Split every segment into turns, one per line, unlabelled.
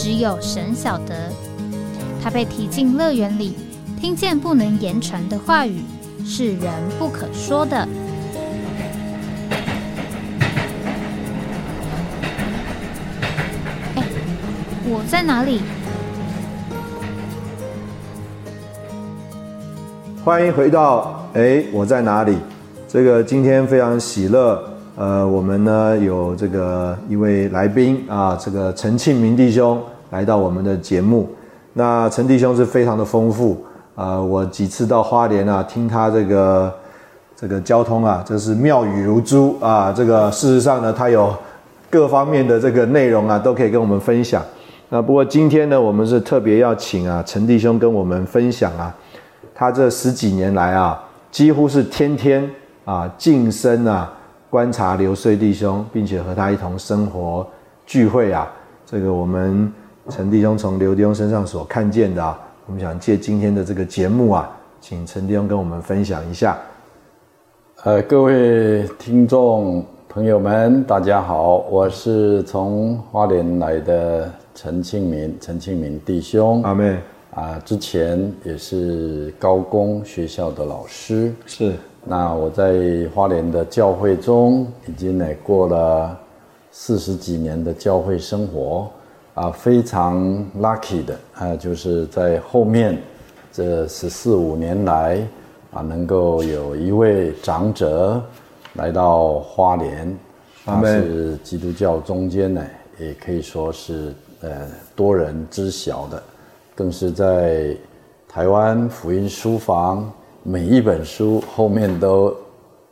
只有神晓得，他被提进乐园里，听见不能言传的话语，是人不可说的。哎，我在哪里？
欢迎回到哎，我在哪里？这个今天非常喜乐。呃，我们呢有这个一位来宾啊，这个陈庆明弟兄来到我们的节目。那陈弟兄是非常的丰富啊，我几次到花莲啊，听他这个这个交通啊，这是妙语如珠啊。这个事实上呢，他有各方面的这个内容啊，都可以跟我们分享。那不过今天呢，我们是特别要请啊陈弟兄跟我们分享啊，他这十几年来啊，几乎是天天啊晋升啊。观察刘穗弟兄，并且和他一同生活聚会啊，这个我们陈弟兄从刘弟兄身上所看见的啊，我们想借今天的这个节目啊，请陈弟兄跟我们分享一下。
呃，各位听众朋友们，大家好，我是从花莲来的陈庆明，陈庆明弟兄。
阿妹
啊，之前也是高工学校的老师。
是。
那我在花莲的教会中已经呢过了四十几年的教会生活啊，非常 lucky 的啊，就是在后面这十四五年来啊，能够有一位长者来到花莲，他是基督教中间呢，也可以说是呃多人知晓的，更是在台湾福音书房。每一本书后面都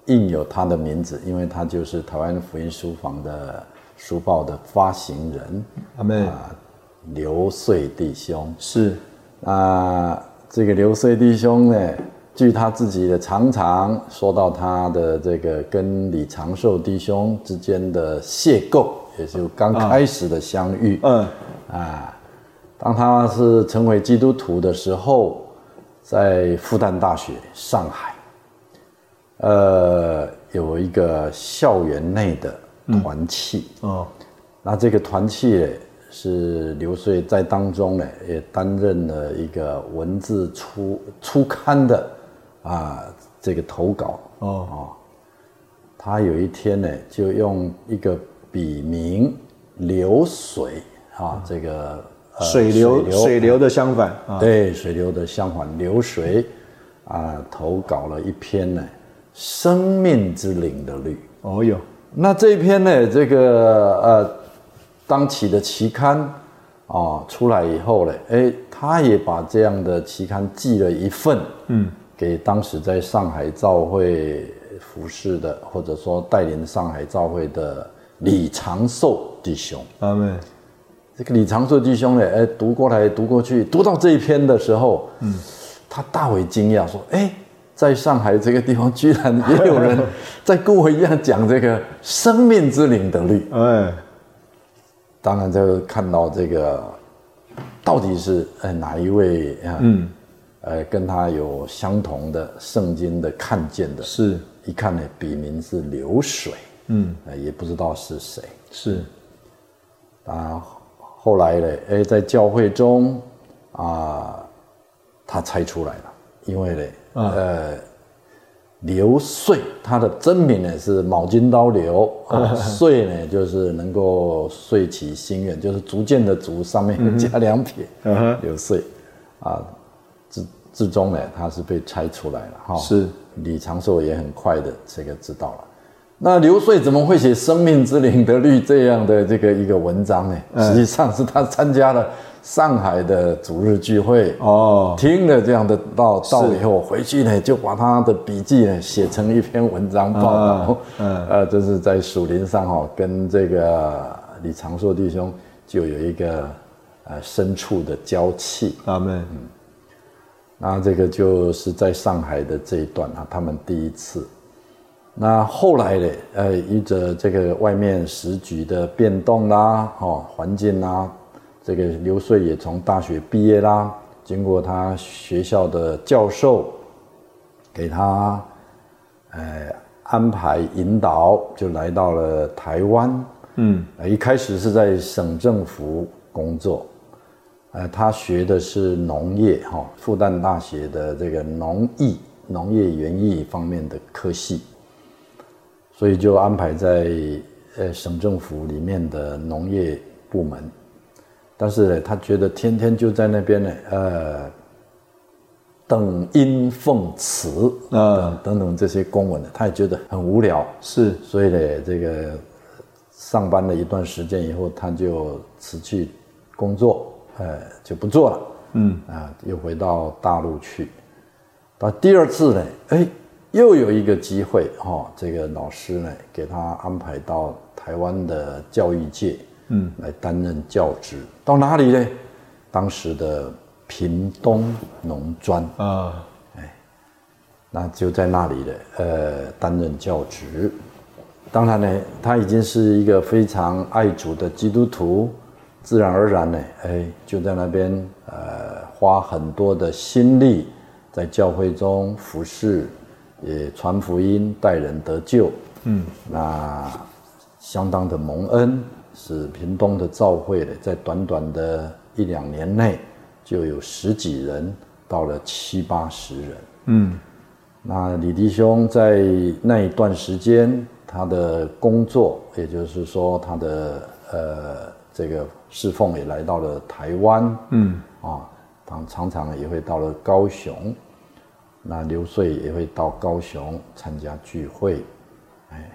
印有他的名字，因为他就是台湾福音书房的书报的发行人。
阿妹
啊，刘穗弟兄
是
啊，这个刘穗弟兄呢，据他自己的常常说到他的这个跟李长寿弟兄之间的邂逅，也就刚开始的相遇。嗯啊，当他是成为基督徒的时候。在复旦大学上海，呃，有一个校园内的团契。哦，那这个团契是刘穗在当中呢，也担任了一个文字初初刊的啊这个投稿。哦。哦，他有一天呢，就用一个笔名流水啊这个。
水流，水流的相反，
对，水流的相反，流水，啊，投稿了一篇呢，生命之灵的绿。哦哟，那这一篇呢，这个呃，当期的期刊啊出来以后呢，哎，他也把这样的期刊寄了一份，嗯，给当时在上海照会服侍的，或者说带领上海照会的李长寿弟兄。阿门。这个李长寿弟兄呢，哎，读过来读过去，读到这一篇的时候，嗯，他大为惊讶，说：“哎，在上海这个地方，居然也有人 在跟我一样讲这个生命之灵的律。”哎，当然就看到这个到底是呃哪一位啊？嗯，呃，跟他有相同的圣经的看见的，
是
一看呢，笔名是流水，嗯，也不知道是谁，
是
啊。后来呢？哎，在教会中，啊，他猜出来了，因为呢，呃，刘穗，他的真名呢是毛金刀刘，穗呢就是能够遂其心愿，就是逐渐的逐上面加两撇，刘穗，啊，至至终呢，他是被猜出来了哈。
是
李长寿也很快的这个知道了。那刘穗怎么会写《生命之灵的律》这样的这个一个文章呢？实际上是他参加了上海的主日聚会哦，听了这样的道道以后，回去呢就把他的笔记呢写成一篇文章报道。嗯，呃，这是在蜀林上哈，跟这个李长寿弟兄就有一个呃深处的交气。
阿门。
那这个就是在上海的这一段啊，他们第一次。那后来呢？呃，依着这个外面时局的变动啦，哦，环境啦，这个刘穗也从大学毕业啦，经过他学校的教授给他呃安排引导，就来到了台湾。嗯，一开始是在省政府工作。呃，他学的是农业，哈，复旦大学的这个农艺、农业园艺方面的科系，所以就安排在呃省政府里面的农业部门。但是呢，他觉得天天就在那边呢，呃，等音奉词啊等等这些公文呢，他也觉得很无聊。
是，
所以呢，这个上班了一段时间以后，他就辞去工作。呃，就不做了，嗯啊，又回到大陆去。到第二次呢，哎，又有一个机会哈，这个老师呢，给他安排到台湾的教育界，嗯，来担任教职。到哪里呢？当时的屏东农专啊，哎，那就在那里的呃担任教职。当然呢，他已经是一个非常爱主的基督徒。自然而然呢，哎，就在那边，呃，花很多的心力在教会中服侍，也传福音，带人得救。嗯，那相当的蒙恩，使屏东的教会呢，在短短的一两年内，就有十几人到了七八十人。嗯，那李弟兄在那一段时间，他的工作，也就是说他的呃。这个侍奉也来到了台湾，嗯啊，常常常也会到了高雄，那刘穗也会到高雄参加聚会，哎，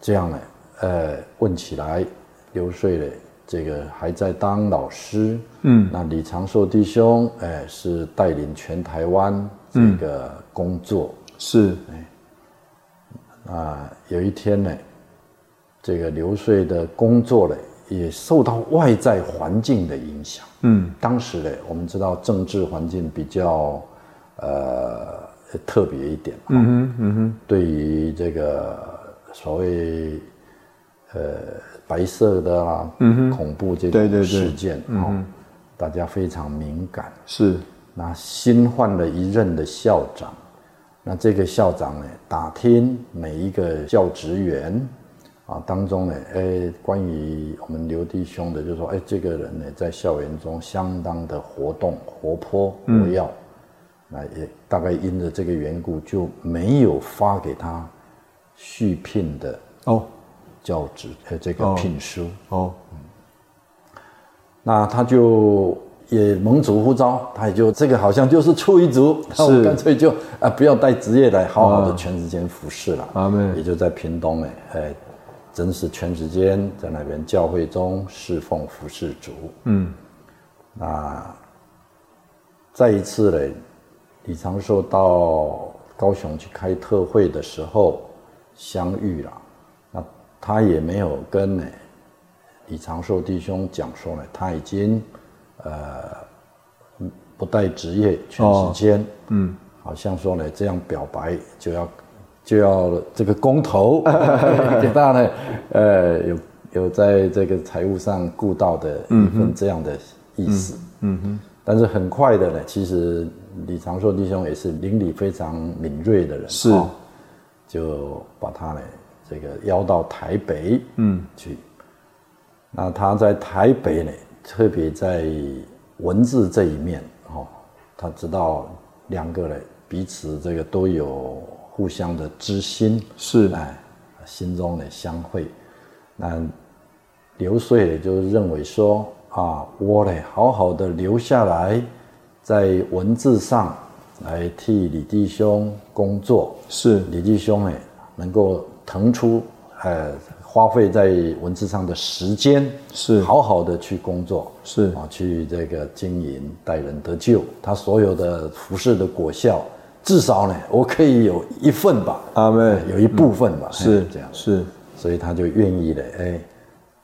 这样呢，呃，问起来，刘穗呢，这个还在当老师，嗯，那李长寿弟兄，哎，是带领全台湾这个工作，
是，
哎，啊，有一天呢。这个刘穗的工作呢，也受到外在环境的影响。嗯，当时呢，我们知道政治环境比较呃特别一点。嗯哼，嗯哼。对于这个所谓呃白色的啊，嗯哼，恐怖这种事件啊，大家非常敏感。
是。
那新换了一任的校长，那这个校长呢，打听每一个教职员。啊，当中呢，哎，关于我们刘弟兄的，就说，哎，这个人呢，在校园中相当的活动、活泼、活跃，那也大概因着这个缘故，就没有发给他续聘的哦。教职呃这个聘书。哦，那他就也蒙主呼召，他也就这个好像就是出一族，是。干脆就啊不要带职业来，好好的全时间服侍了，阿门，也就在屏东哎，哎。真是全时间在那边教会中侍奉服侍主。嗯，那再一次嘞，李长寿到高雄去开特会的时候相遇了。那他也没有跟呢李长寿弟兄讲说呢，他已经呃不带职业全时间。嗯，好像说呢这样表白就要。就要这个公投 给大呢，呃，有有在这个财务上顾到的一份这样的意思，嗯哼。但是很快的呢，其实李长寿弟兄也是灵里非常敏锐的人，
是，
就把他呢这个邀到台北，嗯，去。那他在台北呢，特别在文字这一面，哦，他知道两个人彼此这个都有。互相的知心
是哎，
心中的相会。那刘穗就认为说啊，我呢好好的留下来，在文字上来替李弟兄工作。
是。
李弟兄呢能够腾出呃花费在文字上的时间，
是。
好好的去工作，
是。
啊去这个经营待人得救，他所有的服饰的果效。至少呢，我可以有一份吧，
阿妹
有一部分吧，
是
这样，
是，
所以他就愿意了，哎，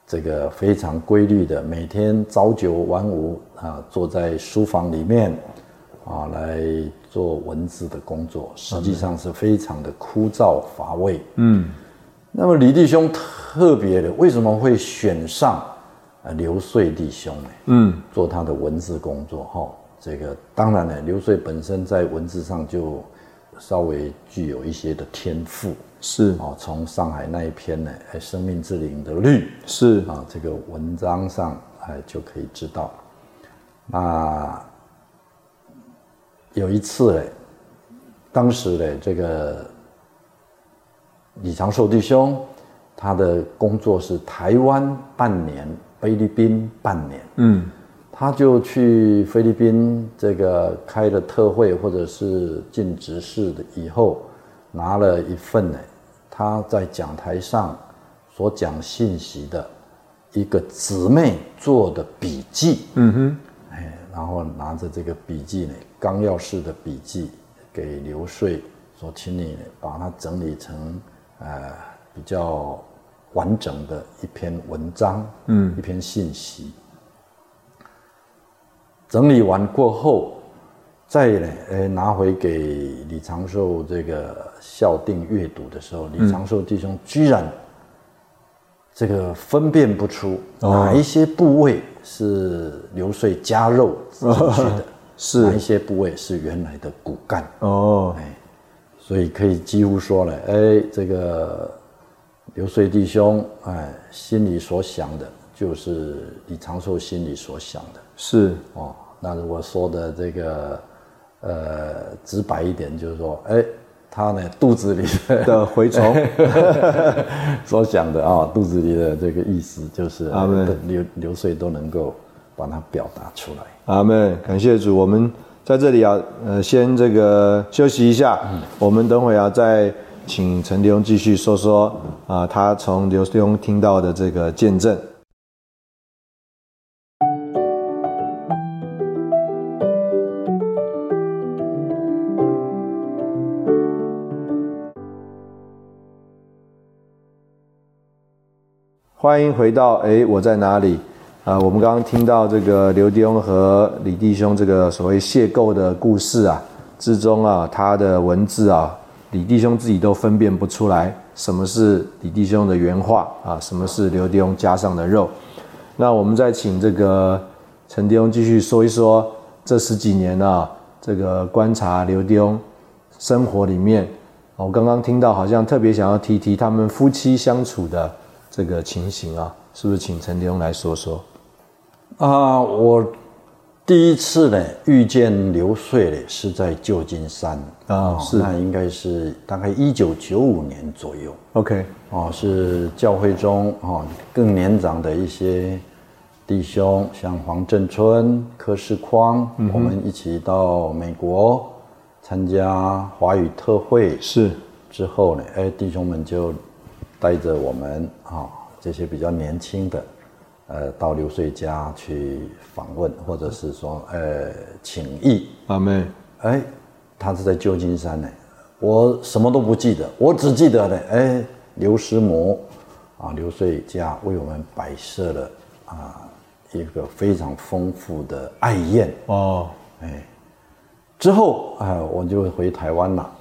这个非常规律的，每天朝九晚五啊，坐在书房里面啊来做文字的工作，实际上是非常的枯燥乏味。嗯，那么李弟兄特别的，为什么会选上啊刘穗弟兄呢？嗯，做他的文字工作哈。这个当然呢，刘穗本身在文字上就稍微具有一些的天赋。
是
哦，从上海那一篇呢，哎，生命之灵的绿
是
啊，这个文章上哎就可以知道。那有一次呢，当时呢，这个李长寿弟兄，他的工作是台湾半年，菲律宾半年，嗯，他就去菲律宾这个开了特会或者是进执事的以后，拿了一份呢。他在讲台上所讲信息的一个姊妹做的笔记，嗯哼，哎，然后拿着这个笔记呢，纲要式的笔记给刘穗说，请你把它整理成呃比较完整的一篇文章，嗯，一篇信息。整理完过后。再呢，呃，拿回给李长寿这个校定阅读的时候，李长寿弟兄居然这个分辨不出哪一些部位是流水加肉进去的，
是。
哪一些部位是原来的骨干。哦，哎，所以可以几乎说了，哎，这个流水弟兄哎心里所想的，就是李长寿心里所想的，
是。
哦。那如果说的这个。呃，直白一点就是说，哎，他呢肚子里
的蛔虫
所想的啊，肚子里的这个意思就是，
阿门，
流流水都能够把它表达出来。
阿门，感谢主。我们在这里啊，呃，先这个休息一下，我们等会啊再请陈弟兄继续说说啊，他从刘弟兄听到的这个见证。欢迎回到哎，我在哪里？啊，我们刚刚听到这个刘弟兄和李弟兄这个所谓邂逅的故事啊，之中啊，他的文字啊，李弟兄自己都分辨不出来什么是李弟兄的原话啊，什么是刘弟兄加上的肉。那我们再请这个陈弟兄继续说一说这十几年啊，这个观察刘弟兄生活里面，我刚刚听到好像特别想要提提他们夫妻相处的。这个情形啊，是不是请陈弟兄来说说？
啊，我第一次呢遇见刘穗呢是在旧金山
啊，是
那应该是大概一九九五年左右。
OK，
哦，是教会中哦更年长的一些弟兄，像黄振春、柯世匡，我们一起到美国参加华语特会。
是
之后呢，哎，弟兄们就。带着我们啊这些比较年轻的，呃，到刘穗家去访问，或者是说呃请益。
阿妹，
哎，他是在旧金山呢，我什么都不记得，我只记得呢，哎，刘师母啊，刘穗家为我们摆设了啊一个非常丰富的爱宴哦，哎，之后啊我就回台湾了，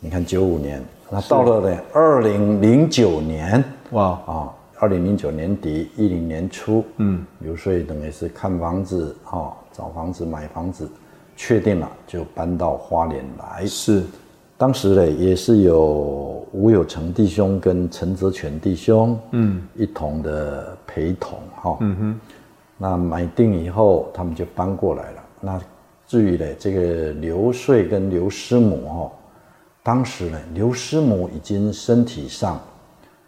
你看九五年。那到了呢，二零零九年，哇啊，二零零九年底一零年初，嗯，刘穗等于是看房子啊，找房子买房子，确定了就搬到花莲来。
是，
当时呢也是有吴有成弟兄跟陈泽全弟兄，嗯，一同的陪同哈。嗯哼，那买定以后，他们就搬过来了。那至于呢，这个刘穗跟刘师母哈。当时呢，刘师母已经身体上，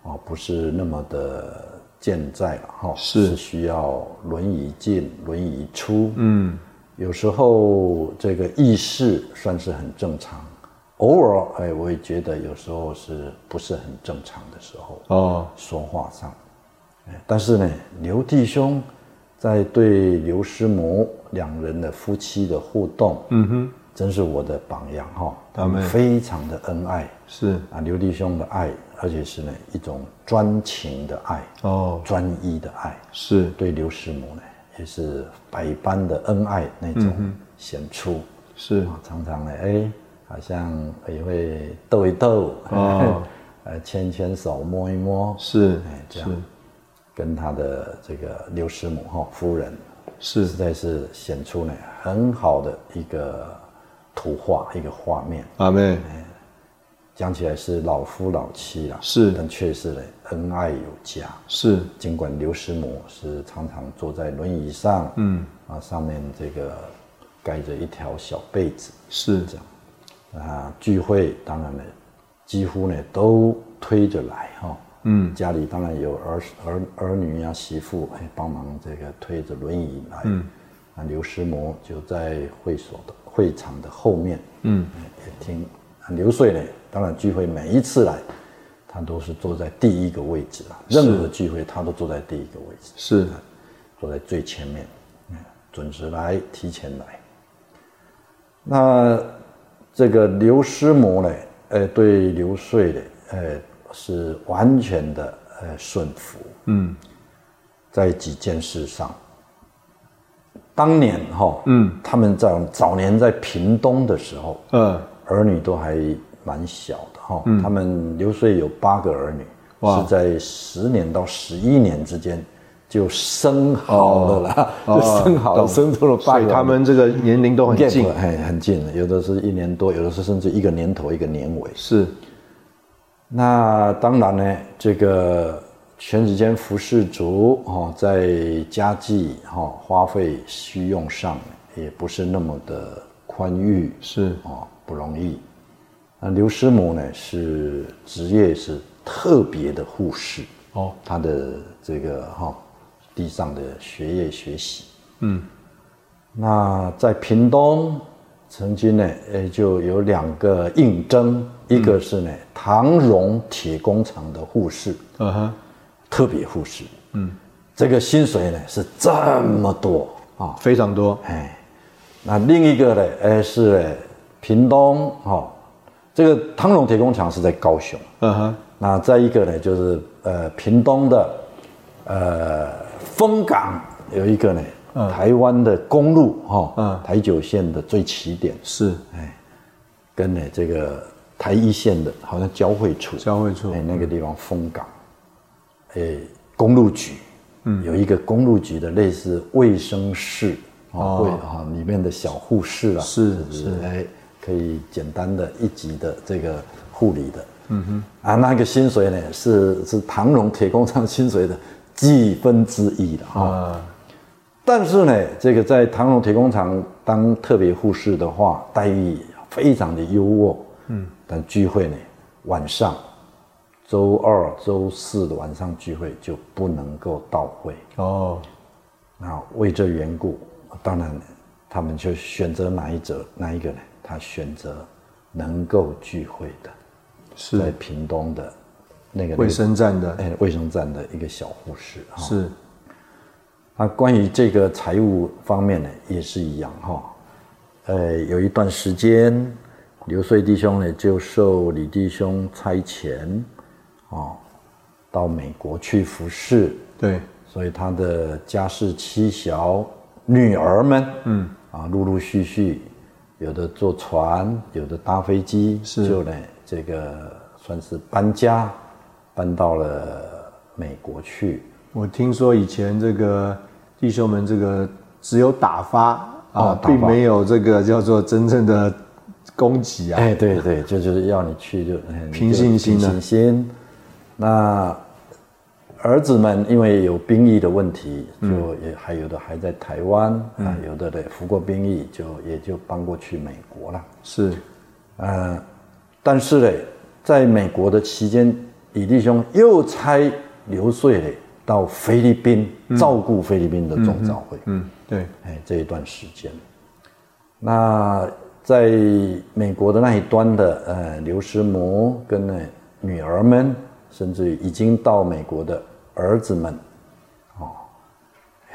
啊，不是那么的健在了哈，
是
需要轮椅进、轮椅出。嗯，有时候这个意识算是很正常，偶尔哎，我也觉得有时候是不是很正常的时候哦，说话上，但是呢，刘弟兄在对刘师母两人的夫妻的互动，嗯哼。真是我的榜样哈，他们非常的恩爱，
是。
啊，刘弟兄的爱而且是呢一种专情的爱哦，专一的爱，
是。
对刘师母呢也是百般的恩爱那种显出，
是。
常常呢哎好像也会逗一逗哦，呃牵牵手摸一摸，
是哎
这样，跟他的这个刘师母哈夫人
是。
实在是显出呢很好的一个图画一个画面，
阿妹。
讲起来是老夫老妻啊，
是，
但确实呢恩爱有加。
是，
尽管刘师母是常常坐在轮椅上，嗯，啊，上面这个盖着一条小被子，
是。
这样。啊，聚会当然呢，几乎呢都推着来哈，嗯，家里当然有儿儿儿女呀、媳妇哎帮忙这个推着轮椅来，嗯，啊刘师母就在会所的会场的后面，嗯，也听刘穗呢。当然，聚会每一次来，他都是坐在第一个位置啊。任何聚会，他都坐在第一个位置，
是
坐在最前面，准时来，提前来。那这个刘师母呢？呃，对刘穗呢，呃，是完全的呃顺服。嗯，在几件事上，当年哈，嗯，他们在早年在屏东的时候，嗯，儿女都还。蛮小的哈，他们刘穗有八个儿女，是在十年到十一年之间就生好了啦，就生好了，生出了八个。
他们这个年龄都很近，
很很近有的是一年多，有的是甚至一个年头一个年尾。
是，
那当然呢，这个全时间服侍族哈，在家计哈花费需用上也不是那么的宽裕，
是。
哦，不容易。那刘师母呢？是职业是特别的护士哦，她的这个哈地上的学业学习，嗯，那在屏东曾经呢，呃，就有两个应征，一个是呢唐荣铁工厂的护士，嗯哼，特别护士，嗯，这个薪水呢是这么多。啊，
非常多，哎，
那另一个呢，哎是屏东哈。这个汤荣铁工厂是在高雄，嗯哼。那再一个呢，就是呃屏东的，呃丰港有一个呢，台湾的公路哈，嗯，台九线的最起点。
是，哎，
跟呢这个台一线的好像交汇处，
交汇处，
哎那个地方丰港，哎公路局，嗯，有一个公路局的类似卫生室，哦，啊里面的小护士啊，
是是，哎。
可以简单的一级的这个护理的，嗯哼，啊，那个薪水呢是是唐荣铁工厂薪水的几分之一的啊。但是呢，这个在唐荣铁工厂当特别护士的话，待遇非常的优渥，嗯。但聚会呢，晚上，周二、周四的晚上聚会就不能够到会哦。那为这缘故，当然他们就选择哪一者哪一个呢？他选择能够聚会的，是在屏东的那个
卫生站的，
哎，卫生站的一个小护士
是。
那，关于这个财务方面呢，也是一样哈。呃，有一段时间，刘穗弟兄呢就受李弟兄差遣，哦，到美国去服侍。
对。
所以他的家世妻小女儿们，嗯，啊，陆陆续续。有的坐船，有的搭飞机，就呢，这个算是搬家，搬到了美国去。
我听说以前这个弟兄们，这个只有打发啊，并没有这个叫做真正的供给啊。
哎，对对，就就是要你去就
凭信心的。
心，那。儿子们因为有兵役的问题，就也还有的还在台湾啊，有的的服过兵役，就也就搬过去美国了。
是，
呃，但是呢，在美国的期间，李弟兄又差刘穗嘞到菲律宾照顾菲律宾的总召会。
嗯，对，
哎，这一段时间，那在美国的那一端的呃刘师母跟呢女儿们。甚至于已经到美国的儿子们，哦，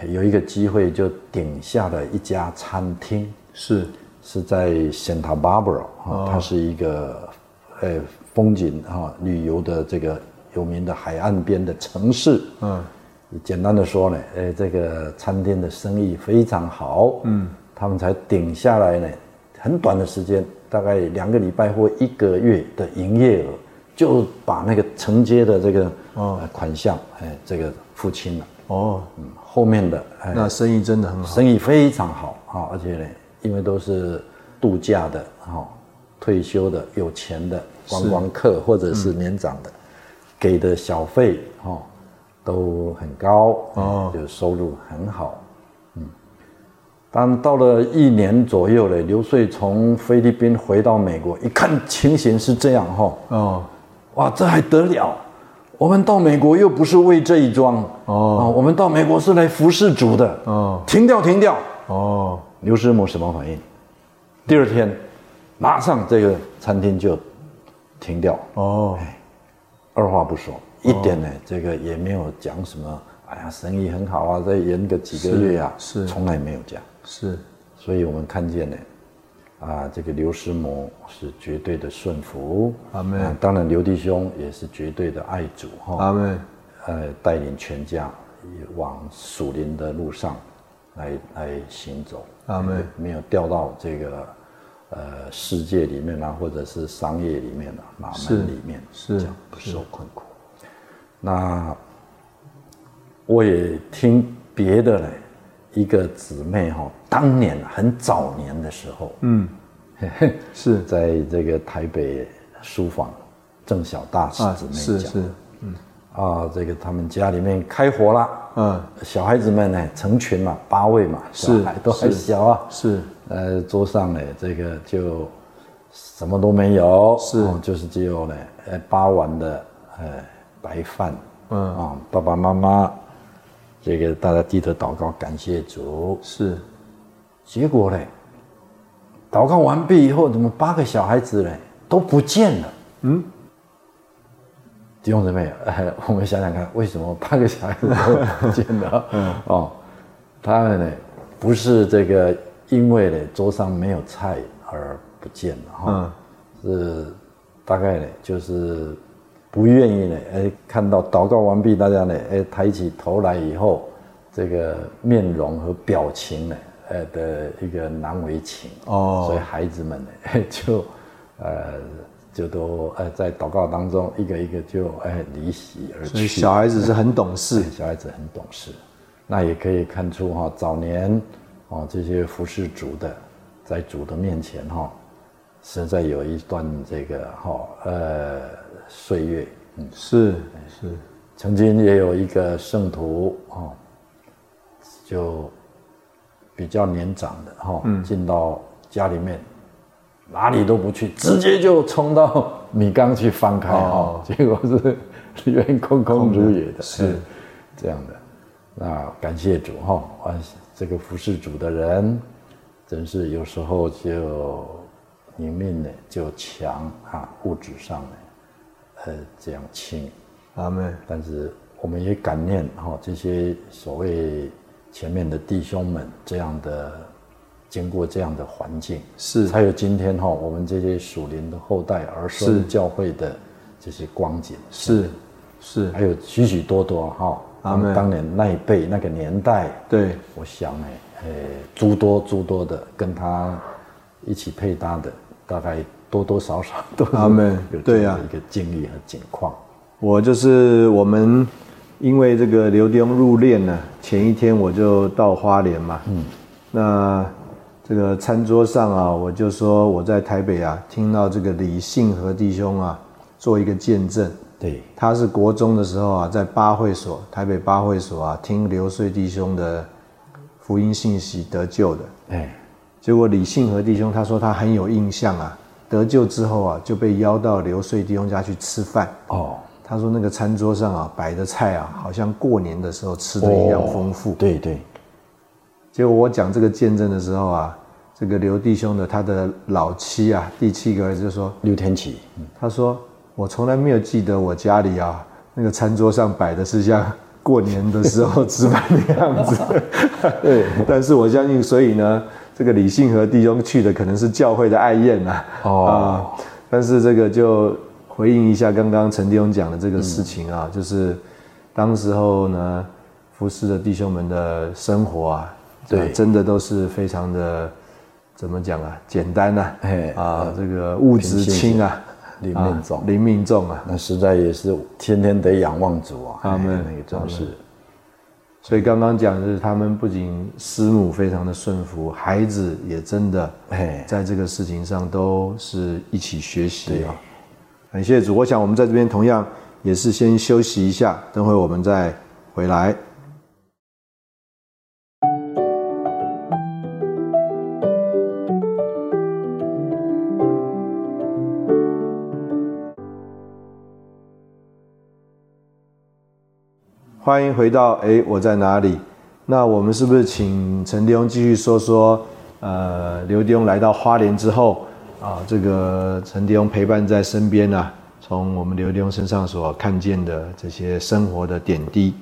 有一个机会就顶下了一家餐厅，
是。
是在 Santa Barbara 啊，它是一个呃风景哈旅游的这个有名的海岸边的城市，嗯，简单的说呢，呃，这个餐厅的生意非常好，嗯，他们才顶下来呢，很短的时间，大概两个礼拜或一个月的营业额，就把那个承接的这个哦。款项，哎，这个付清了。哦，嗯，后面的
那生意真的很好，
生意非常好啊，而且呢，因为都是度假的哈，退休的有钱的观光客或者是年长的，给的小费哈都很高哦，就收入很好，嗯，但到了一年左右嘞，刘穗从菲律宾回到美国，一看情形是这样哈，哦，哇，这还得了？我们到美国又不是为这一桩哦，我们到美国是来服侍主的哦。停掉，停掉哦。刘师母什么反应？第二天，马上这个餐厅就停掉哦。二话不说，一点呢，这个也没有讲什么。哎呀，生意很好啊，再延个几个月啊，是从来没有讲。
是，
所以我们看见呢。啊，这个刘师母是绝对的顺服，阿门。当然，刘弟兄也是绝对的爱主，
哈，阿门。
呃，带领全家往属灵的路上来来行走，
阿门。
没有掉到这个呃世界里面啊，或者是商业里面啊，马门里面，
是这样
不受困苦。那我也听别的嘞。一个姊妹哈，当年很早年的时候，嗯，是。在这个台北书房郑小大姊妹讲，
是是，嗯，
啊，这个他们家里面开火了，嗯，小孩子们呢成群嘛，八位嘛，
小孩
都还小啊，
是，
呃，桌上呢这个就什么都没有，
是，
就是只有呢，呃，八碗的呃白饭，嗯。啊，爸爸妈妈。这个大家低头祷告，感谢主。
是，
结果嘞？祷告完毕以后，怎么八个小孩子嘞都不见了？嗯，弟兄姊妹，我们想想看，为什么八个小孩子都不见了？嗯，哦，他们呢不是这个因为呢桌上没有菜而不见了哈，是大概呢就是。不愿意呢，哎，看到祷告完毕，大家呢，哎，抬起头来以后，这个面容和表情呢，呃的一个难为情哦，所以孩子们呢，就，呃，就都呃在祷告当中，一个一个就哎离席而去。
所以小孩子是很懂事，
小孩子很懂事，那也可以看出哈，早年哦这些服侍主的，在主的面前哈，实在有一段这个哈呃。岁月，
嗯，是是，
曾经也有一个圣徒哦，就比较年长的哈，进到家里面，哪里都不去，直接就冲到米缸去翻开哈，结果是 里面空空如也的，
是。
这样的。那感谢主哈，啊，这个服侍主的人，真是有时候就你命呢就强啊，物质上呢。呃，这样轻，
阿门。
但是我们也感念哈，这些所谓前面的弟兄们，这样的经过这样的环境，
是。
才有今天哈，我们这些属灵的后代而受教会的这些光景，
是是，
还有许许多多哈，他们当年那一辈那个年代，
对，
我想呢，呃，诸多诸多的跟他一起配搭的，大概。多多少少都他们对呀一个经历和境况。
我就是我们，因为这个刘丁入殓呢，前一天我就到花莲嘛。嗯。那这个餐桌上啊，我就说我在台北啊，听到这个李信和弟兄啊，做一个见证。
对。
他是国中的时候啊，在八会所，台北八会所啊，听刘穗弟兄的福音信息得救的。哎。结果李信和弟兄他说他很有印象啊。得救之后啊，就被邀到刘穗弟兄家去吃饭。哦，他说那个餐桌上啊摆的菜啊，好像过年的时候吃的一样丰富。
对对。
结果我讲这个见证的时候啊，这个刘弟兄的他的老妻啊，第七个儿子就说
刘天启，
他说我从来没有记得我家里啊那个餐桌上摆的是像过年的时候吃饭的样子。对，但是我相信，所以呢。这个李信和弟兄去的可能是教会的爱宴啊，哦，但是这个就回应一下刚刚陈弟兄讲的这个事情啊，就是当时候呢，服侍的弟兄们的生活啊，对，真的都是非常的怎么讲啊，简单呐，啊，这个物质轻啊，
灵命重，
灵命重啊，
那实在也是天天得仰望主啊，他们那个真是。
所以刚刚讲的是，他们不仅师母非常的顺服，孩子也真的哎，在这个事情上都是一起学习啊。感谢主，我想我们在这边同样也是先休息一下，等会我们再回来。欢迎回到哎，我在哪里？那我们是不是请陈弟兄继续说说？呃，刘弟兄来到花莲之后啊，这个陈弟兄陪伴在身边呢，从我们刘弟兄身上所看见的这些生活的点滴。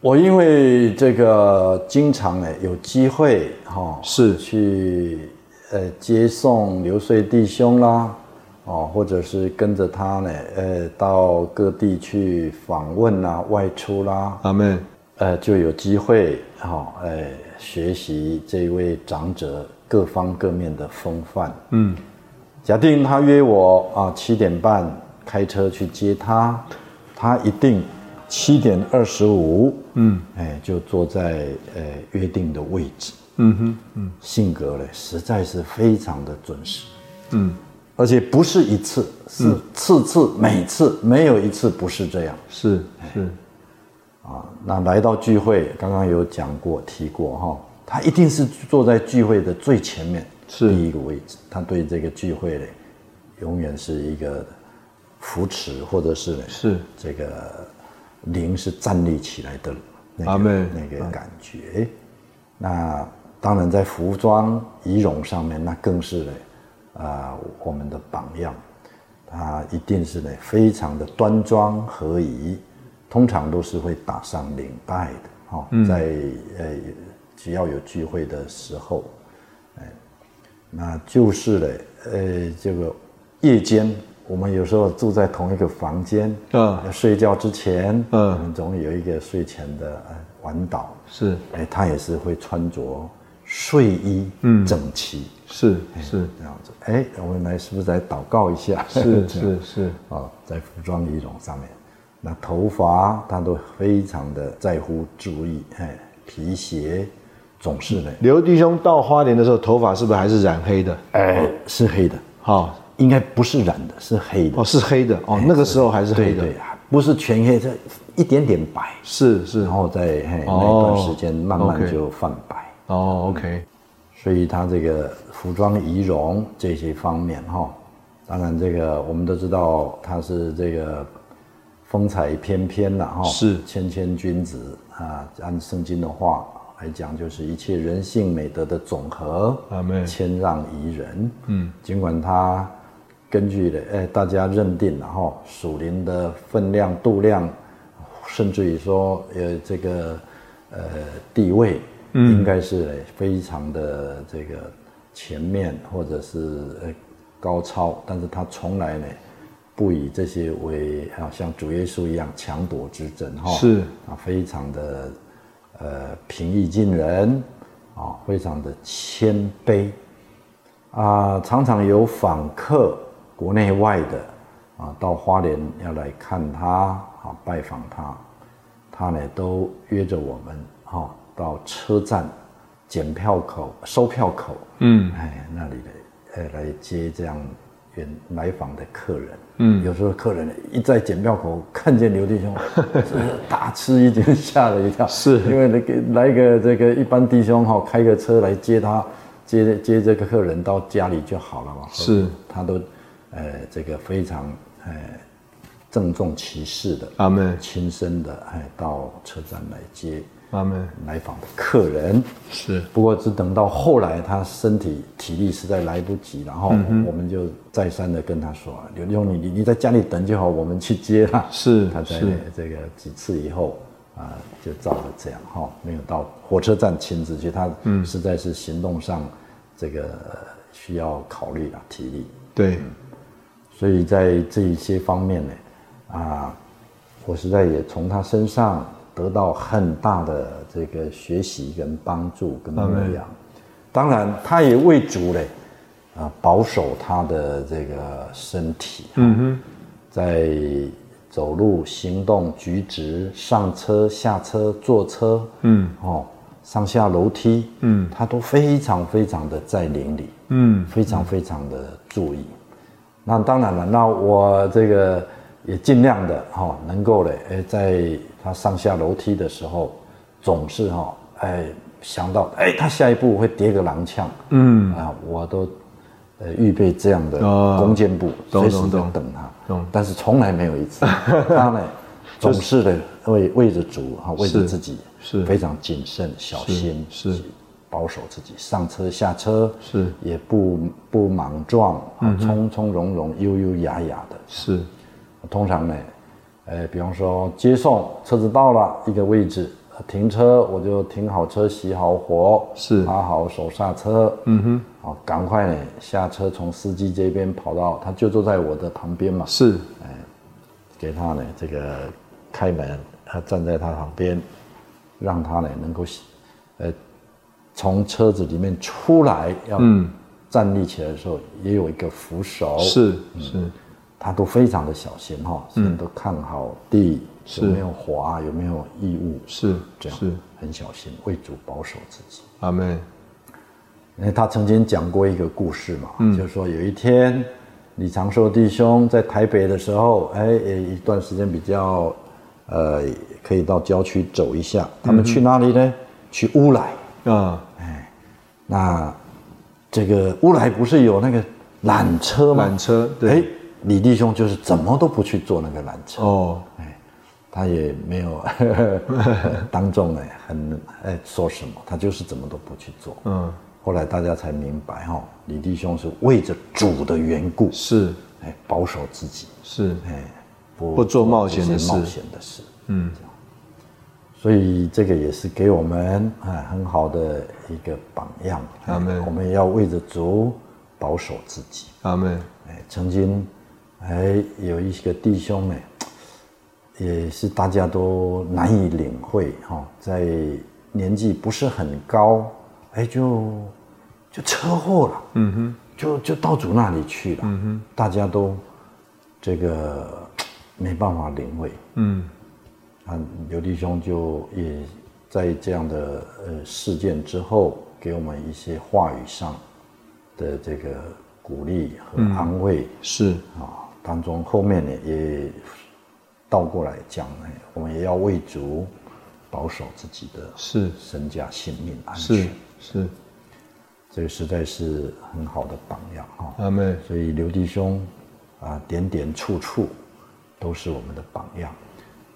我因为这个经常呢有机会哈，
是
去呃接送刘穗弟兄啦。哦，或者是跟着他呢，呃，到各地去访问啊，外出啦，
阿门，
呃，就有机会哈，呃，学习这位长者各方各面的风范。嗯，假定他约我啊，七点半开车去接他，他一定七点二十五，嗯，哎，就坐在呃约定的位置。嗯哼，嗯，性格呢，实在是非常的准时。嗯。而且不是一次，是次次每次没有一次不是这样。
是是，
啊，那来到聚会，刚刚有讲过提过哈，他一定是坐在聚会的最前面，
是
第一个位置。他对这个聚会呢，永远是一个扶持，或者是，
是
这个灵是站立起来的那个那个感觉。那当然在服装仪容上面，那更是呢。啊，我们的榜样，他一定是呢，非常的端庄合宜，通常都是会打上领带的，哈，在呃，只要有聚会的时候，哎，那就是呢，呃，这个夜间，我们有时候住在同一个房间，嗯，睡觉之前，嗯，总有一个睡前的晚祷，
是，
哎，他也是会穿着睡衣，嗯，整齐。
是是
这样子，哎，我们来是不是来祷告一下？
是 是是啊，
在服装仪容上面，那头发他都非常的在乎注意，哎，皮鞋总是的。
刘弟兄到花莲的时候，头发是不是还是染黑的？
哎，是黑的，好，应该不是染的，是黑的。
哦，是黑的哦，那个时候还是黑的，
对，不是全黑，这一点点白，
是是，
然后在那段时间慢慢就泛白。
哦，OK。
所以他这个服装仪容这些方面哈，当然这个我们都知道他是这个风采翩翩的哈，
是
谦谦君子啊。按圣经的话来讲，就是一切人性美德的总和，谦让宜人。嗯，尽管他根据的哎大家认定然后属灵的分量度量，甚至于说呃这个呃地位。应该是非常的这个前面或者是呃高超，但是他从来呢不以这些为啊像主耶稣一样强夺之争哈，
是。
啊非常的呃平易近人啊，非常的谦卑。啊，常常有访客国内外的啊到花莲要来看他啊拜访他，他呢都约着我们哈。到车站检票口、收票口，嗯，哎，那里的，呃，来接这样远来访的客人，嗯，有时候客人一在检票口看见刘弟兄，大吃一惊，吓了一跳，
是。
因为那个来一个这个一般弟兄哈，开个车来接他，接接这个客人到家里就好了嘛，
是，
他都，呃，这个非常，呃，郑重其事的，
阿门，
亲身的，哎，到车站来接。
他们
来访的客人。
是，
不过只等到后来他身体体力实在来不及，然后我们就再三的跟他说：“刘兄，你你你在家里等就好，我们去接他。”
是，
他在这个几次以后啊，就照了这样哈，没有到火车站亲自去，他实在是行动上这个需要考虑了体力。
对，
所以在这一些方面呢，啊，我实在也从他身上得到很大的这个学习跟帮助跟牧养。当然，他也为主嘞，啊，保守他的这个身体。嗯哼，在走路、行动、举止、上车、下车、坐车，嗯，哦，上下楼梯，嗯，他都非常非常的在灵里，嗯，非常非常的注意。那当然了，那我这个也尽量的哈，能够嘞，哎，在他上下楼梯的时候，总是哈，哎，想到哎，他下一步会跌个踉跄，嗯。啊，我都呃预备这样的弓箭步，随时都等他，但是从来没有一次，他呢总是的为为着主哈，为着自己是。非常谨慎小心是。保守自己，上车下车是。也不不莽撞啊，从从容容、优优雅雅的。是，通常呢，呃，比方说接送车子到了一个位置，停车我就停好车、熄好火，是。拉好手刹车，嗯哼，好，赶快呢下车，从司机这边跑到，他就坐在我的旁边嘛，是，哎，给他呢这个开门，他站在他旁边，让他呢能够，呃。从车子里面出来要站立起来的时候，也有一个扶手。是是，他都非常的小心哈，先都看好地有没有滑，有没有异物。是这样，是很小心，为主保守自己。阿妹，因为他曾经讲过一个故事嘛，就是说有一天李长寿弟兄在台北的时候，哎，一段时间比较呃，可以到郊区走一下。他们去哪里呢？去乌来。啊，哎，那这个乌来不是有那个缆车吗？缆车，对。哎，李弟兄就是怎么都不去坐那个缆车。哦，哎，他也没有 当众哎很哎说什么，他就是怎么都不去做。嗯，后来大家才明白哈，李弟兄是为着主的缘故，是哎保守自己，是哎
不不做冒险的事，
冒险的事。嗯。所以这个也是给我们啊很好的一个榜样。阿门。我们也要为着主保守自己。阿门。哎，曾经哎有一个弟兄们，也是大家都难以领会哈，在年纪不是很高，哎就就车祸了。嗯哼。就就到主那里去了。嗯哼。大家都这个没办法领会。嗯。啊，刘弟兄就也在这样的呃事件之后，给我们一些话语上的这个鼓励和安慰。是啊，当中后面呢也倒过来讲呢，我们也要为主保守自己的是身家性命安全。是是，这个实在是很好的榜样哈。阿妹，所以刘弟兄啊，点点处处都是我们的榜样。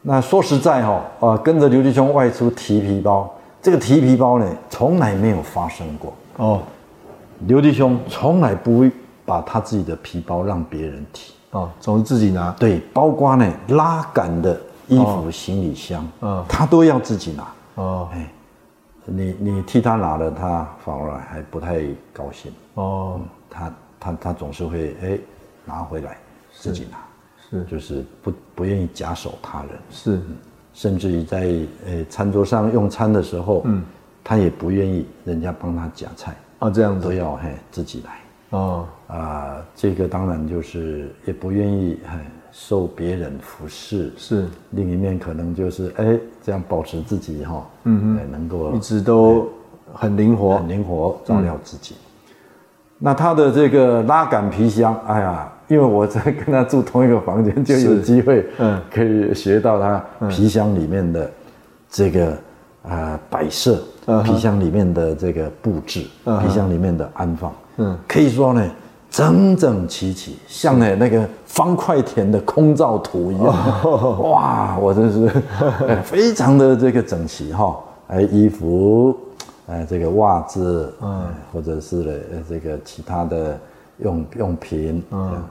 那说实在哈，啊，跟着刘弟兄外出提皮包，这个提皮包呢，从来没有发生过哦。刘弟兄从来不会把他自己的皮包让别人提
哦，总是自己拿。
对，包括呢拉杆的衣服、行李箱，嗯，他都要自己拿。哦。哎，你你替他拿了，他反而还不太高兴。哦。他他他总是会哎拿回来自己拿。是，就是不不愿意假手他人，是，甚至于在呃餐桌上用餐的时候，嗯，他也不愿意人家帮他夹菜。
啊，这样
都要嘿自己来。哦啊，这个当然就是也不愿意很受别人服侍，是，另一面可能就是哎这样保持自己哈，嗯嗯，能够
一直都很灵活，
很灵活照料自己。那他的这个拉杆皮箱，哎呀。因为我在跟他住同一个房间，就有机会，嗯，可以学到他皮箱里面的这个啊摆设，皮箱里面的这个布置，皮箱里面的安放，嗯，可以说呢整整齐齐，像呢那个方块田的空照图一样，哇，我真是非常的这个整齐哈，哎，衣服，哎，这个袜子，嗯，或者是呢这个其他的。用用品，嗯，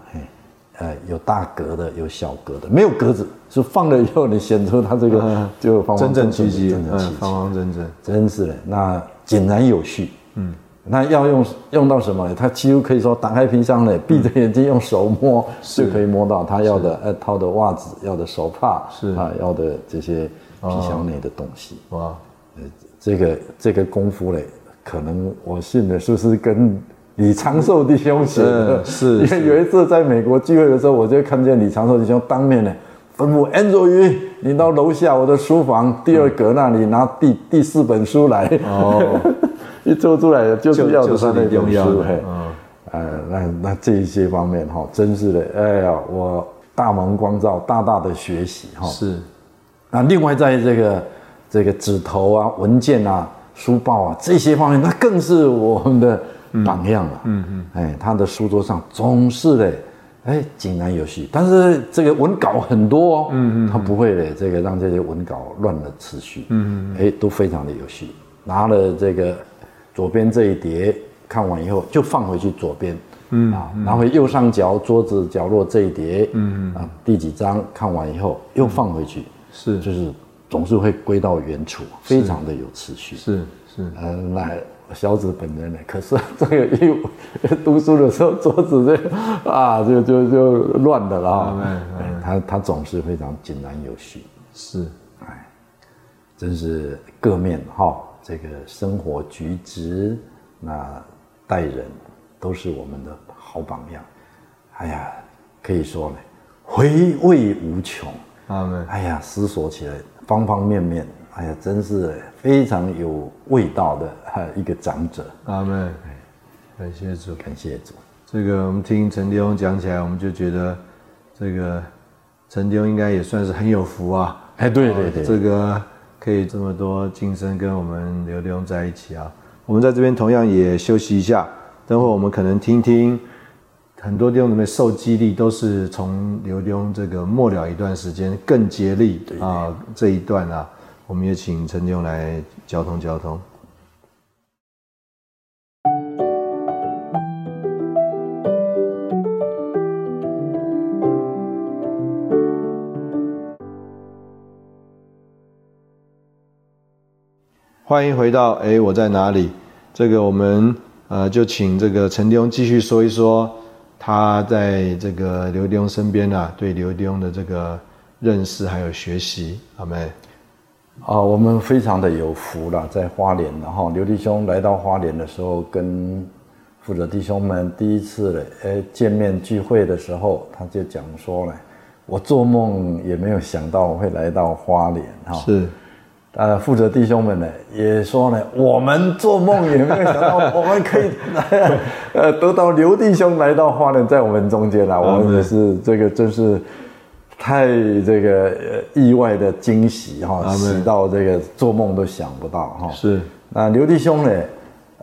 哎，有大格的，有小格的，没有格子，是放了以后你显出它这个就方方
正正齐齐，嗯，方方正正，
真是的，那井然有序，嗯，那要用用到什么？他几乎可以说打开皮箱嘞，闭着眼睛用手摸就可以摸到他要的，呃，套的袜子、要的手帕是啊，要的这些皮箱内的东西。哇，呃，这个这个功夫嘞，可能我信的是不是跟李长寿弟兄学的？
是，
因为有一次在美国聚会的时候，我就看见李长寿弟兄当面呢。吩咐 Andrew，你到楼下我的书房第二格那里拿第第四本书来。哦，一做出来就是要的是那本书。嘿，呃，那那这一些方面哈，真是的，哎呀，我大蒙光照，大大的学习哈。
是。
那另外在这个这个纸头啊、文件啊、书报啊这些方面，那更是我们的榜样了。嗯嗯。哎，他的书桌上总是的。哎，井然有序，但是这个文稿很多哦，嗯嗯，他不会的，这个让这些文稿乱了次序，嗯嗯，哎，都非常的有序。拿了这个左边这一叠看完以后，就放回去左边，嗯啊，拿回右上角桌子角落这一叠，嗯嗯啊，第几章看完以后又放回去，
是，
就是总是会归到原处，非常的有次序，
是是，
嗯，来。小子本人呢？可是这个一读书的时候，桌子这啊，就就就乱的了啊。他他总是非常井然有序。
是，哎，
真是各面哈，这个生活举止那待人都是我们的好榜样。哎呀，可以说呢，回味无穷。
阿门。
哎呀，思索起来方方面面。哎呀，真是非常有味道的 一个长者。
阿门。感谢主，
感谢主。
这个我们听陈弟兄讲起来，我们就觉得这个陈弟兄应该也算是很有福啊。
哎，对对对，
这个可以这么多今生跟我们刘弟兄在一起啊。我们在这边同样也休息一下，等会我们可能听听很多弟兄姊妹受激励，都是从刘弟兄这个末了一段时间更接力啊这一段啊。我们也请陈弟兄来交通交通。欢迎回到哎，我在哪里？这个我们呃，就请这个陈弟兄继续说一说他在这个刘弟兄身边啊，对刘弟兄的这个认识还有学习，好没？
啊，我们非常的有福了，在花莲，然后刘弟兄来到花莲的时候，跟负责弟兄们第一次嘞，哎，见面聚会的时候，他就讲说呢，我做梦也没有想到我会来到花莲，哈，
是，
呃，负责弟兄们呢也说呢，我们做梦也没有想到我们可以，呃，得到刘弟兄来到花莲，在我们中间了，我们也是这个真是。太这个意外的惊喜哈，喜到这个做梦都想不到哈。
是，
那刘弟兄呢？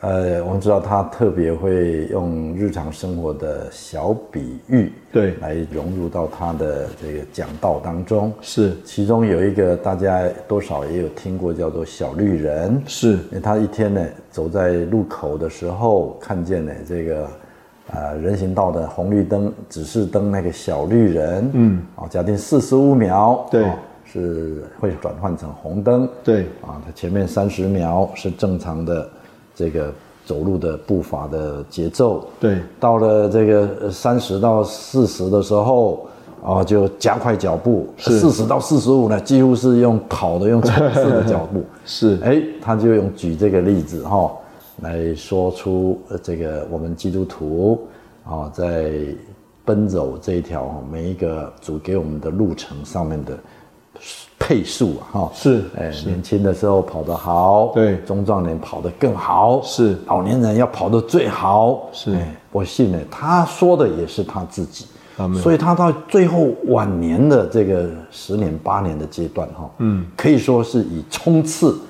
呃，我们知道他特别会用日常生活的小比喻，
对，
来融入到他的这个讲道当中。
是，
其中有一个大家多少也有听过，叫做小绿人。
是，
他一天呢走在路口的时候，看见呢这个。呃，人行道的红绿灯指示灯那个小绿人，嗯，哦，假定四十五秒，
对，
是会转换成红灯，
对，
啊，它前面三十秒是正常的这个走路的步伐的节奏，
对，
到了这个三十到四十的时候，啊，就加快脚步，四十到四十五呢，几乎是用跑的，用冲刺的脚步，
是，
哎，他就用举这个例子哈。来说出这个我们基督徒啊，在奔走这一条每一个主给我们的路程上面的配速啊，哈，
是，
哎，年轻的时候跑得好，
对，
中壮年跑得更好，
是，
老年人要跑得最好，
是，
我信呢，他说的也是他自己，所以他到最后晚年的这个十年八年的阶段，哈，嗯，可以说是以冲刺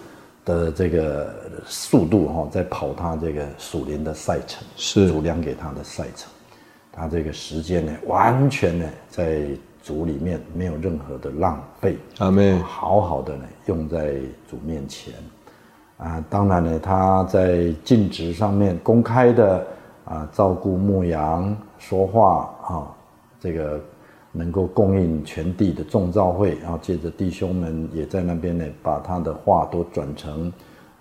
的这个。速度哈，在跑他这个属灵的赛程，
是。
主量给他的赛程，他这个时间呢，完全呢在主里面没有任何的浪费，
阿妹
好好的呢用在主面前，啊，当然呢他在尽职上面公开的啊照顾牧羊说话啊，这个能够供应全地的众召会，然后借着弟兄们也在那边呢把他的话都转成。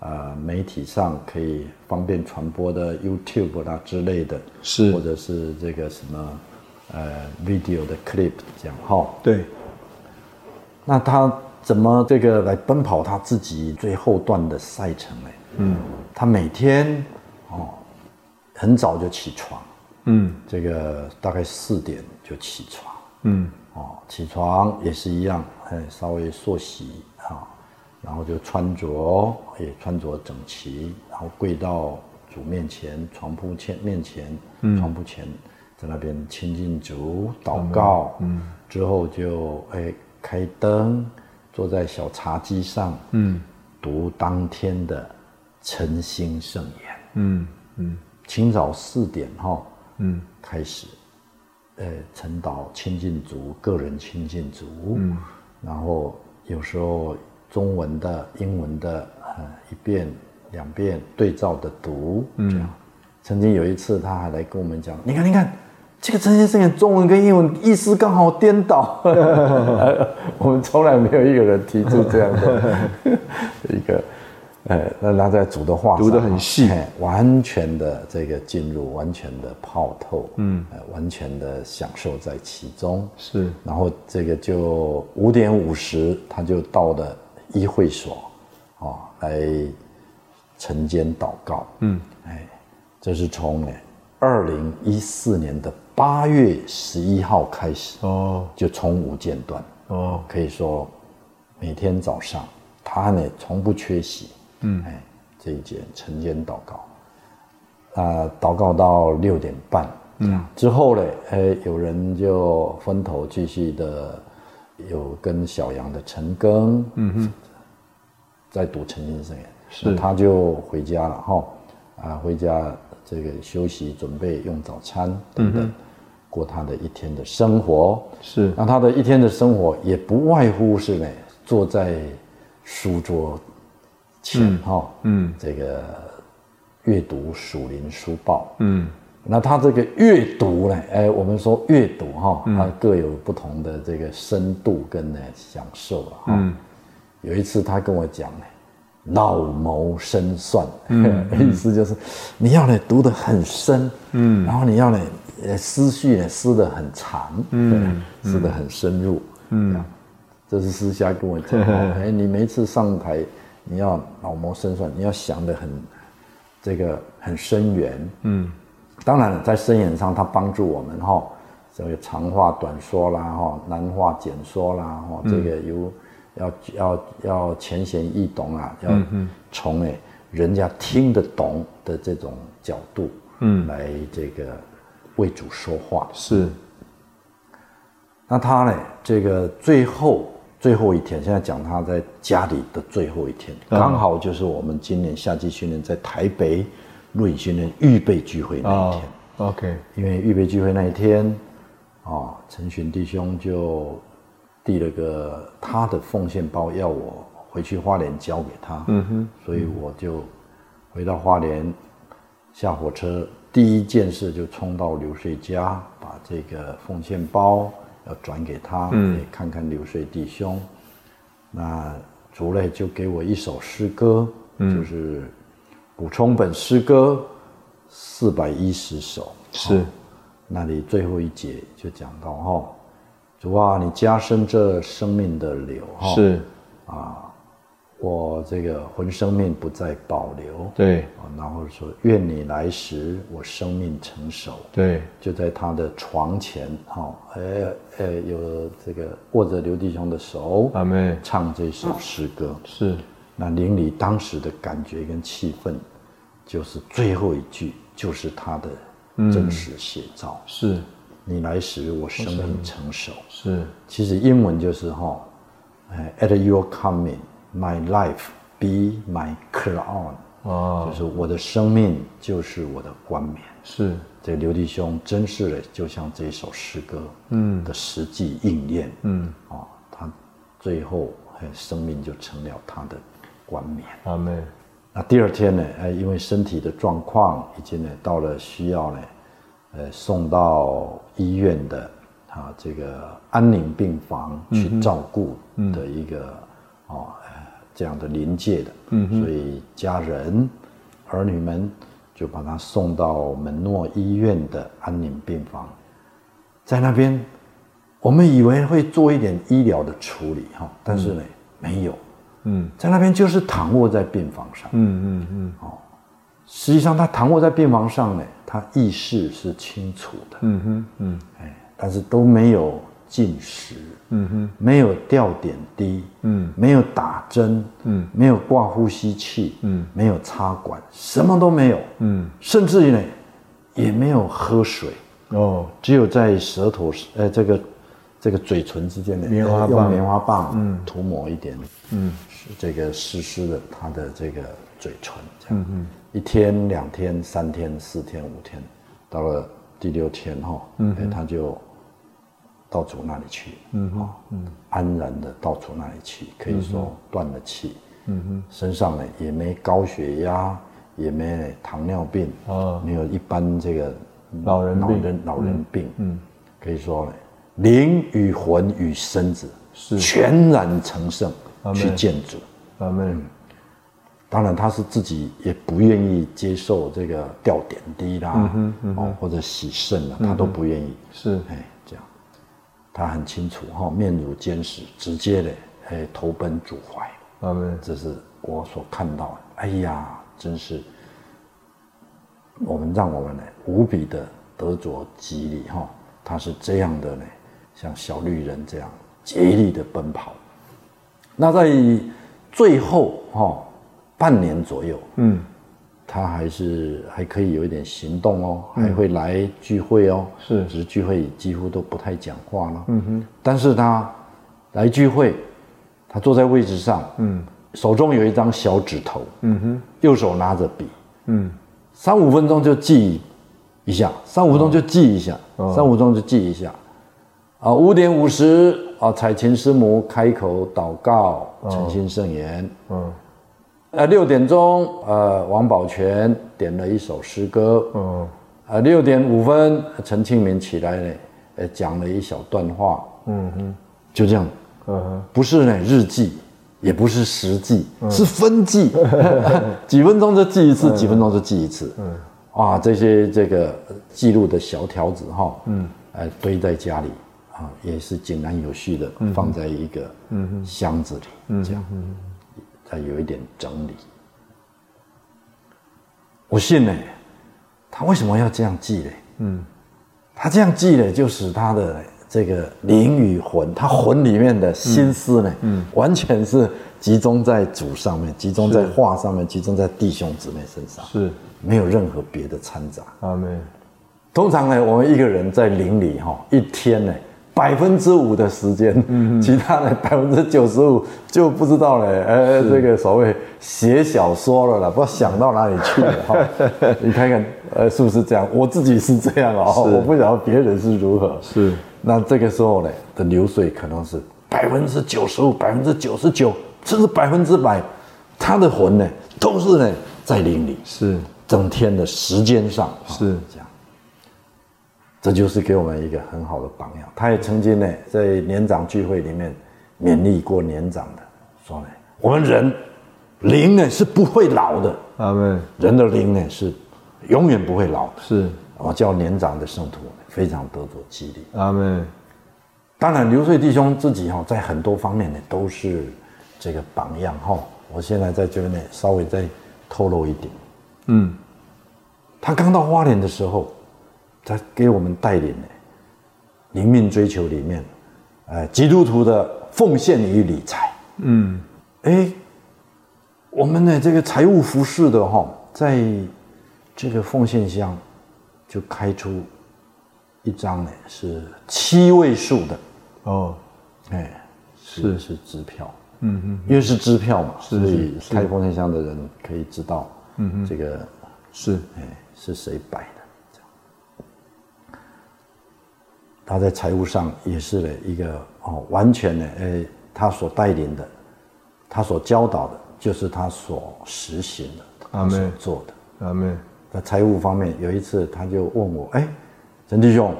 啊媒体上可以方便传播的 YouTube 啦之类的，
是
或者是这个什么呃 video 的 clip 这样哈。
对，
那他怎么这个来奔跑他自己最后段的赛程呢？嗯，他每天哦很早就起床，嗯，这个大概四点就起床，嗯，哦起床也是一样，哎稍微漱洗啊，然后就穿着也穿着整齐，然后跪到主面前、床铺前面前、床铺前，在那边亲近主祷告，嗯，之后就哎开灯。坐在小茶几上，嗯，读当天的晨星圣言，嗯嗯，清早四点哈，嗯，开始，呃，晨祷亲近主，个人亲近主，嗯，然后有时候中文的、英文的，呃，一遍、两遍对照的读，这样。曾经有一次，他还来跟我们讲，你看，你看。这个陈先生的中文跟英文意思刚好颠倒，我们从来没有一个人提出这样的 一个，呃，那他在主的话
读得很细，
完全的这个进入，完全的泡透，嗯，完全的享受在其中，
是。
然后这个就五点五十，他就到了议会所，哦，来晨间祷告，嗯，哎，这是从二零一四年的。八月十一号开始哦，就从无间断。哦，可以说每天早上他呢从不缺席，嗯，哎，这一节晨间祷告，啊，祷告到六点半，嗯，之后呢，哎，有人就分头继续的有跟小杨的晨更，嗯哼，在读晨经圣言，是，他就回家了哈，啊，回家这个休息准备用早餐等等。过他的一天的生活。
是，
那他的一天的生活也不外乎是呢，坐在书桌前哈，嗯，这个阅读属灵书报，嗯，那他这个阅读呢，哎，我们说阅读哈，它各有不同的这个深度跟呢享受了哈。有一次他跟我讲呢，老谋深算，意思就是你要呢读得很深，嗯，然后你要呢。呃，思绪呢，思得很长，嗯，思得很深入，嗯，这是私下跟我讲，哎，你每次上台，你要老谋深算，你要想得很，这个很深远，嗯，当然了，在声演上，他帮助我们哈，这个长话短说啦，哈，难话简说啦，哈，这个有要要要浅显易懂啊，要从哎人家听得懂的这种角度，嗯，来这个。为主说话
是。
那他呢？这个最后最后一天，现在讲他在家里的最后一天，刚好就是我们今年夏季训练在台北录影训练预备聚会那一天。
OK，
因为预备聚会那一天，啊，陈寻弟兄就递了个他的奉献包，要我回去花莲交给他。嗯哼，所以我就回到花莲，下火车。第一件事就冲到流水家，把这个奉献包要转给他，嗯，看看流水弟兄。那竹类就给我一首诗歌，嗯，就是补充本诗歌四百一十首，
是。
那里最后一节就讲到哈，主啊，你加深这生命的流，哈，
是
啊。我这个魂生命不再保留，
对，
然后说愿你来时我生命成熟，
对，
就在他的床前，哈，哎哎，有这个握着刘弟兄的手，
阿妹
唱这首诗歌，
是，
那邻里当时的感觉跟气氛，就是最后一句就是他的真实写照，
是，
你来时我生命。成熟，
是，
其实英文就是哈，哎，at your coming。My life be my crown，哦，就是我的生命就是我的冠冕。
是，
这刘弟兄真是的，就像这一首诗歌，嗯，的实际应验，嗯，啊，他最后生命就成了他的冠冕。
阿妹，
那第二天呢，哎，因为身体的状况已经呢到了需要呢，呃，送到医院的啊这个安宁病房去照顾的一个，哦。这样的临界的，嗯，所以家人儿女们就把他送到门诺医院的安宁病房，在那边，我们以为会做一点医疗的处理哈，但是呢，没有，嗯，在那边就是躺卧在病房上，嗯嗯嗯，哦，实际上他躺卧在病房上呢，他意识是清楚的，嗯哼，嗯，哎，但是都没有进食。嗯哼，没有吊点滴，嗯，没有打针，嗯，没有挂呼吸器，嗯，没有插管，什么都没有，嗯，甚至于呢，也没有喝水，哦，只有在舌头，呃，这个这个嘴唇之间的
棉花棒，
用棉花棒，嗯，涂抹一点，嗯，这个湿湿的他的这个嘴唇，这样，嗯一天、两天、三天、四天、五天，到了第六天哈，嗯，他就。到主那里去，嗯哼，嗯，安然的到主那里去，可以说断了气，嗯哼，身上呢也没高血压，也没糖尿病，啊，没有一般这个
老人
老人老人病，嗯，可以说呢，灵与魂与身子是。全然成圣去见主，阿门。当然他是自己也不愿意接受这个吊点滴啦，哦或者洗肾啦，他都不愿意，
是，哎。
他很清楚哈，面如坚石，直接的哎投奔主怀。阿门。这是我所看到的。哎呀，真是我们让我们呢无比的得着激励哈。他是这样的呢，像小绿人这样竭力的奔跑。那在最后哈半年左右，嗯。他还是还可以有一点行动哦，还会来聚会哦，
是，
只是聚会几乎都不太讲话了。嗯哼，但是他来聚会，他坐在位置上，嗯，手中有一张小纸头，嗯哼，右手拿着笔，嗯，三五分钟就记一下，三五分钟就记一下，三五分钟就记一下，啊，五点五十啊，彩琴师母开口祷告，诚心圣言，嗯。呃，六点钟，呃，王宝泉点了一首诗歌，嗯，呃，六点五分，陈庆明起来呢，呃，讲了一小段话，嗯哼，就这样，嗯哼，不是呢日记，也不是实记，是分记，几分钟就记一次，几分钟就记一次，嗯，啊，这些这个记录的小条子哈，嗯，呃，堆在家里，啊，也是井然有序的放在一个箱子里，这样。再有一点整理，我信呢。他为什么要这样记呢？嗯，他这样记呢，就使他的这个灵与魂，他魂里面的心思呢，嗯，完全是集中在主上面，集中在画上面，集中在弟兄姊妹身上，
是
没有任何别的掺杂。
阿门。
通常呢，我们一个人在灵里哈，一天呢。百分之五的时间，嗯其他的百分之九十五就不知道了。呃，这个所谓写小说了啦，不知道想到哪里去了 哈。你看看，呃，是不是这样？我自己是这样啊，我不晓得别人是如何。
是，
那这个时候呢的流水可能是百分之九十五、百分之九十九，甚至百分之百，他的魂呢都是呢在林里，
是
整天的时间上
是
这样。这就是给我们一个很好的榜样。他也曾经呢，在年长聚会里面勉励过年长的，说呢，我们人灵呢是不会老的，
阿门。
人的灵呢是永远不会老的，
是。
我叫年长的圣徒非常得着激励，
阿门。
当然，刘穗弟兄自己哈，在很多方面呢都是这个榜样哈。我现在在这边呢，稍微再透露一点，嗯，他刚到花莲的时候。他给我们带领的灵命追求里面，呃，基督徒的奉献与理财，嗯，哎，我们的这个财务服饰的哈，在这个奉献箱就开出一张呢，是七位数的。哦，哎，是是。支票，嗯嗯，因为是支票嘛，所以开奉献箱的人可以知道，嗯嗯，这个
是。
哎是谁摆。他在财务上也是的一个哦，完全的，诶，他所带领的，他所教导的，就是他所实行的，他所做
的。阿妹，
在财务方面，有一次他就问我，哎，陈弟兄，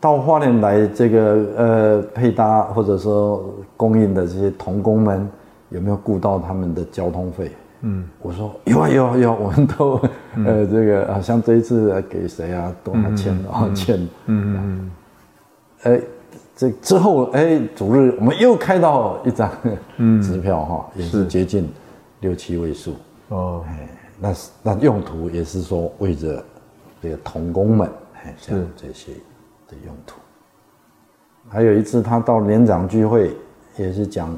到花莲来这个呃配搭或者说供应的这些童工们，有没有顾到他们的交通费？嗯，我说有啊有啊有啊，我们都 呃这个啊，像这一次给谁啊多少钱啊钱？嗯嗯嗯，哎，这之后哎，主日我们又开到一张 支票哈，也是接近六七位数哦。哎，那那用途也是说为着这个童工们，哎，像这些的用途。还有一次他到年长聚会，也是讲。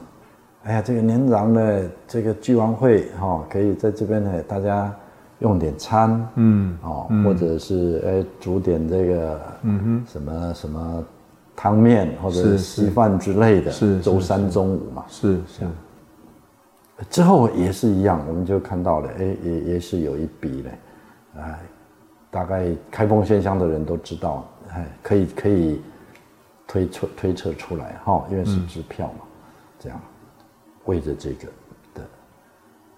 哎呀，这个年长的这个聚完会哈，可以在这边呢，大家用点餐，嗯，哦，或者是哎煮点这个，嗯哼，什么什么汤面或者稀饭之类的，是周三中午嘛，
是是。
之后也是一样，我们就看到了，哎，也也是有一笔嘞，哎，大概开封县乡的人都知道，哎，可以可以推测推测出来哈，因为是支票嘛，这样。为着这个的，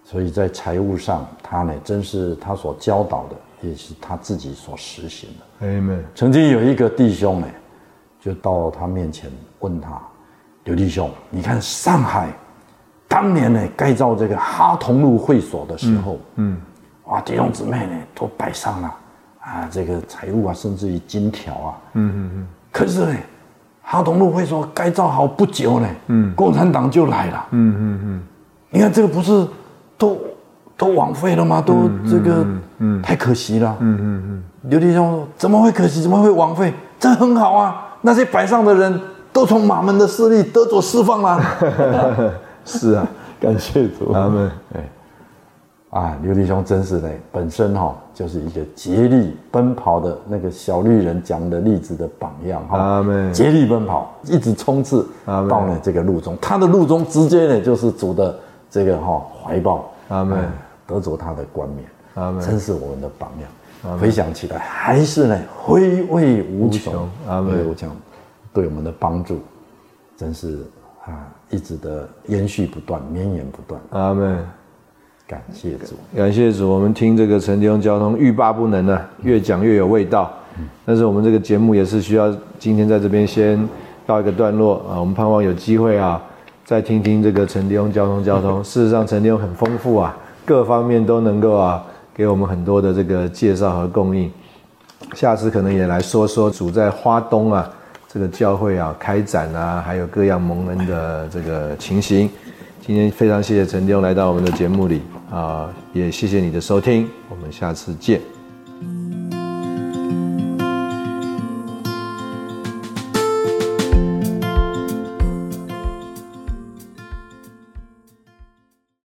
所以在财务上，他呢，真是他所教导的，也是他自己所实行的。哎们，曾经有一个弟兄呢，就到他面前问他：“刘弟兄，你看上海当年呢盖造这个哈同路会所的时候，嗯，哇，弟兄姊妹呢都摆上了啊，这个财物啊，甚至于金条啊，嗯嗯嗯，可是呢。”哈同路会所改造好不久呢，嗯，共产党就来了，嗯嗯嗯，你看这个不是都都枉费了吗？都这个，嗯，太可惜了，嗯嗯嗯。刘弟兄怎么会可惜？怎么会枉费？这很好啊，那些摆上的人都从马门的势力得着释放了，
是啊，
感谢主，
他们，哎。
啊，刘弟兄真是的，本身哈就是一个竭力奔跑的那个小绿人讲的例子的榜样哈。竭力奔跑，一直冲刺到了这个路中，他的路中直接呢就是主的这个哈怀抱。阿门，得着他的冠冕。阿门，真是我们的榜样。回想起来，还是呢回味无穷。阿门，无穷，对我们的帮助，真是啊一直的延续不断，绵延不断。阿门。感谢主，
感谢主。我们听这个陈弟兄交通欲罢不能呢，越讲越有味道。但是我们这个节目也是需要今天在这边先告一个段落啊。我们盼望有机会啊，再听听这个陈弟兄交通交通。事实上，陈弟兄很丰富啊，各方面都能够啊，给我们很多的这个介绍和供应。下次可能也来说说主在花东啊这个教会啊开展啊，还有各样蒙恩的这个情形。今天非常谢谢陈弟兄来到我们的节目里啊，也谢谢你的收听，我们下次见。